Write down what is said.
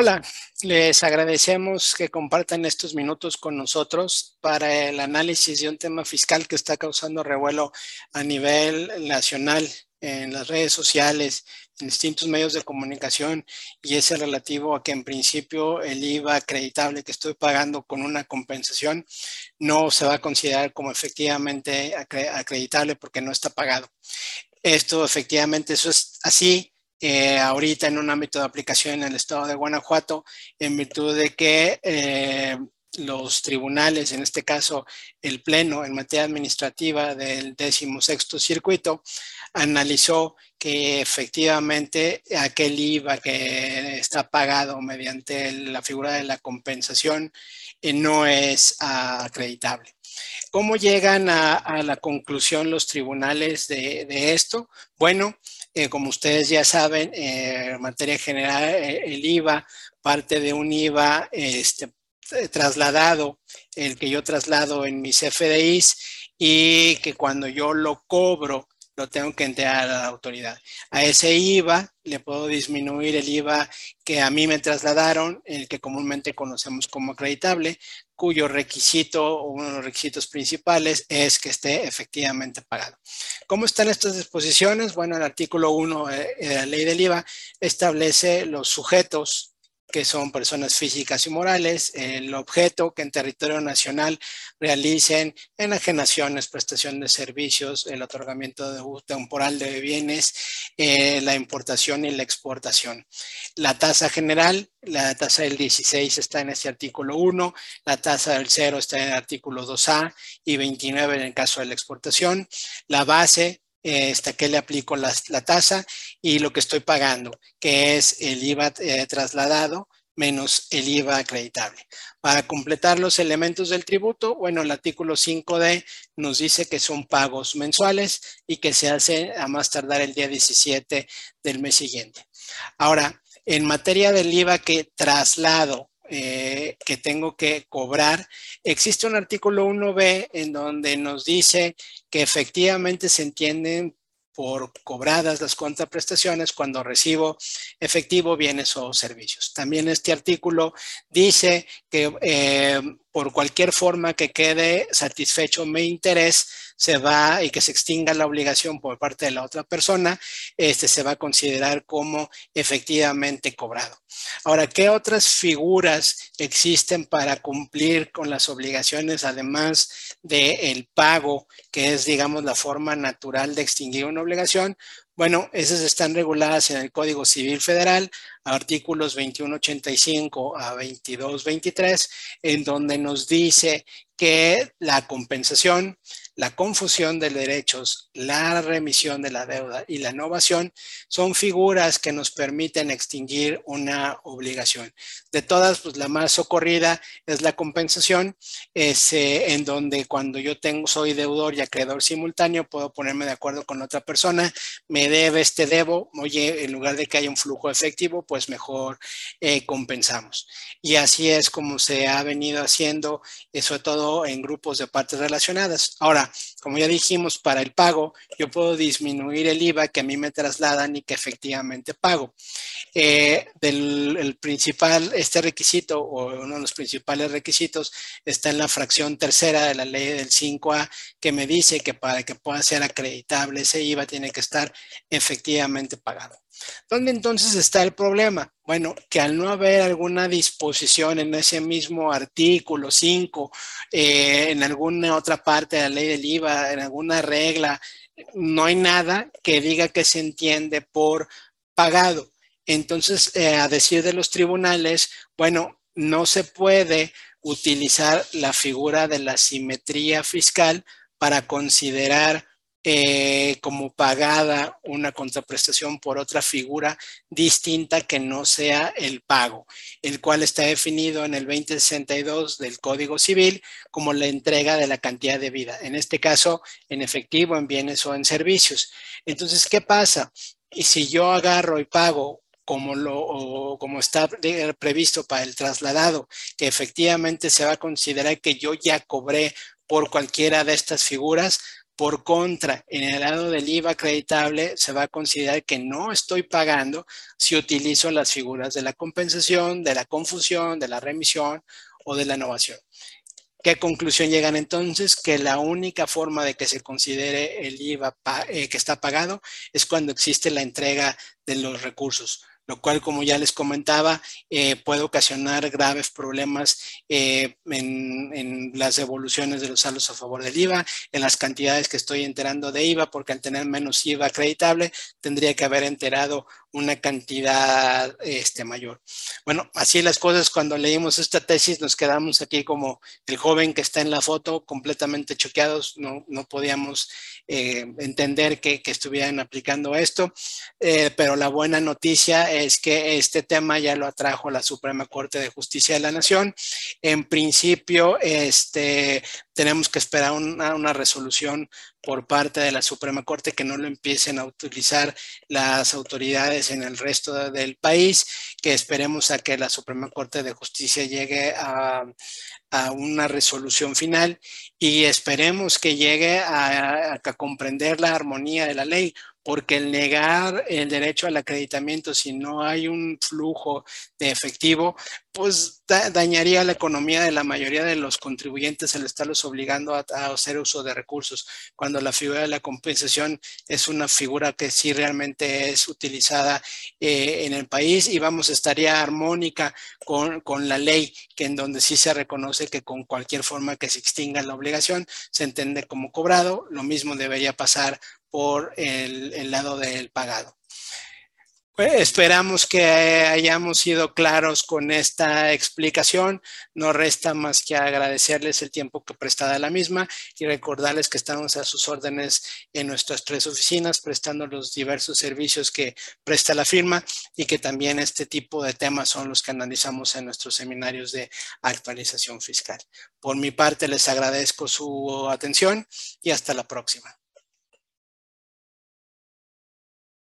Hola, les agradecemos que compartan estos minutos con nosotros para el análisis de un tema fiscal que está causando revuelo a nivel nacional en las redes sociales, en distintos medios de comunicación y es relativo a que en principio el IVA acreditable que estoy pagando con una compensación no se va a considerar como efectivamente acreditable porque no está pagado. Esto efectivamente, eso es así eh, ahorita en un ámbito de aplicación en el estado de Guanajuato, en virtud de que eh, los tribunales, en este caso el Pleno en materia administrativa del 16 circuito, analizó que efectivamente aquel IVA que está pagado mediante la figura de la compensación eh, no es acreditable. ¿Cómo llegan a, la conclusión los tribunales de, esto? Bueno, eh, como ustedes ya saben, eh, en materia general, el IVA parte de un IVA este, trasladado, el que yo traslado en mis FDIs y que cuando yo lo cobro lo tengo que entregar a la autoridad. A ese IVA le puedo disminuir el IVA que a mí me trasladaron, el que comúnmente conocemos como acreditable, cuyo requisito o uno de los requisitos principales es que esté efectivamente pagado. ¿Cómo están estas disposiciones? Bueno, el artículo 1 eh, de la ley del IVA establece los sujetos que son personas físicas y morales, el objeto que en territorio nacional realicen enajenaciones, prestación de servicios, el otorgamiento de temporal de bienes, eh, la importación y la exportación. La tasa general, la tasa del 16 está en este artículo 1, la tasa del 0 está en el artículo 2A y 29 en el caso de la exportación. La base hasta que le aplico la, tasa y lo que estoy pagando, que es el IVA eh, trasladado menos el IVA acreditable. Para completar los elementos del tributo, bueno, el artículo 5D nos dice que son pagos mensuales y que se hace a más tardar el día 17 del mes siguiente. Ahora, en materia del IVA que traslado eh, que tengo que cobrar, existe un artículo 1B en donde nos dice que efectivamente se entienden por cobradas las contraprestaciones cuando recibo efectivo bienes o servicios. También este artículo dice que eh, por cualquier forma que quede satisfecho mi interés, se va y que se extinga la obligación por parte de la otra persona, este se va a considerar como efectivamente cobrado. Ahora, ¿qué otras figuras existen para cumplir con las obligaciones, además del pago, que es, digamos, la forma natural de extinguir una obligación? Bueno, esas están reguladas en el Código Civil Federal, artículos 2185 a 2223, en donde nos dice que la compensación la confusión de derechos, la remisión de la deuda y la innovación son figuras que nos permiten extinguir una obligación. De todas, pues la más socorrida es la compensación, es, en donde cuando yo tengo, soy deudor y acreedor simultáneo, puedo ponerme de acuerdo con otra persona, me debe este debo, oye, en lugar de que haya un flujo efectivo, pues mejor eh, compensamos. Y así es como se ha venido haciendo, eh, sobre todo en grupos de partes relacionadas. Ahora, como ya dijimos, para el pago, yo puedo disminuir el IVA que a mí me trasladan y que efectivamente pago. Eh, el principal, este requisito o uno de los principales requisitos está en la fracción tercera de la ley del 5A que me dice que para que pueda ser acreditable ese IVA tiene que estar efectivamente pagado. ¿Dónde entonces está el problema? Bueno, que al no haber alguna disposición en ese mismo artículo 5, eh, en alguna otra parte de la ley del IVA, en alguna regla, no hay nada que diga que se entiende por pagado. Entonces, eh, a decir de los tribunales, bueno, no se puede utilizar la figura de la simetría fiscal para considerar eh, como pagada una contraprestación por otra figura distinta que no sea el pago, el cual está definido en el 2062 del Código Civil como la entrega de la cantidad de vida, en este caso en efectivo, en bienes o en servicios. Entonces, ¿qué pasa? Y si yo agarro y pago como, lo, como está previsto para el trasladado, que efectivamente se va a considerar que yo ya cobré por cualquiera de estas figuras, Por contra, en el lado del IVA acreditable se va a considerar que no estoy pagando si utilizo las figuras de la compensación, de la confusión, de la remisión o de la innovación. ¿Qué conclusión llegan entonces? Que la única forma de que se considere el IVA eh, que está pagado es cuando existe la entrega de los recursos lo cual, como ya les comentaba, eh, puede ocasionar graves problemas eh, en, las devoluciones de los saldos a favor del IVA, en las cantidades que estoy enterando de IVA, porque al tener menos IVA acreditable, tendría que haber enterado una cantidad este, mayor. Bueno, así las cosas, cuando leímos esta tesis, nos quedamos aquí como el joven que está en la foto, completamente choqueados, no, no podíamos eh, entender que, que, estuvieran aplicando esto, pero la buena noticia es que este tema ya lo atrajo la Suprema Corte de Justicia de la Nación. En principio, este, tenemos que esperar una, una resolución por parte de la Suprema Corte que no lo empiecen a utilizar las autoridades en el resto del país, que esperemos a que la Suprema Corte de Justicia llegue a, una resolución final y esperemos que llegue a, comprender la armonía de la ley, porque el negar el derecho al acreditamiento si no hay un flujo de efectivo, pues dañaría la economía de la mayoría de los contribuyentes al estarlos obligando a, hacer uso de recursos, cuando la figura de la compensación es una figura que sí realmente es utilizada eh, en el país y vamos, estaría armónica con, con la ley, que en donde sí se reconoce que con cualquier forma que se extinga la obligación se entiende como cobrado, lo mismo debería pasar por el, lado del pagado. Pues esperamos que hayamos sido claros con esta explicación. No resta más que agradecerles el tiempo que prestada la misma y recordarles que estamos a sus órdenes en nuestras tres oficinas prestando los diversos servicios que presta la firma y que también este tipo de temas son los que analizamos en nuestros seminarios de actualización fiscal. Por mi parte les agradezco su atención y hasta la próxima.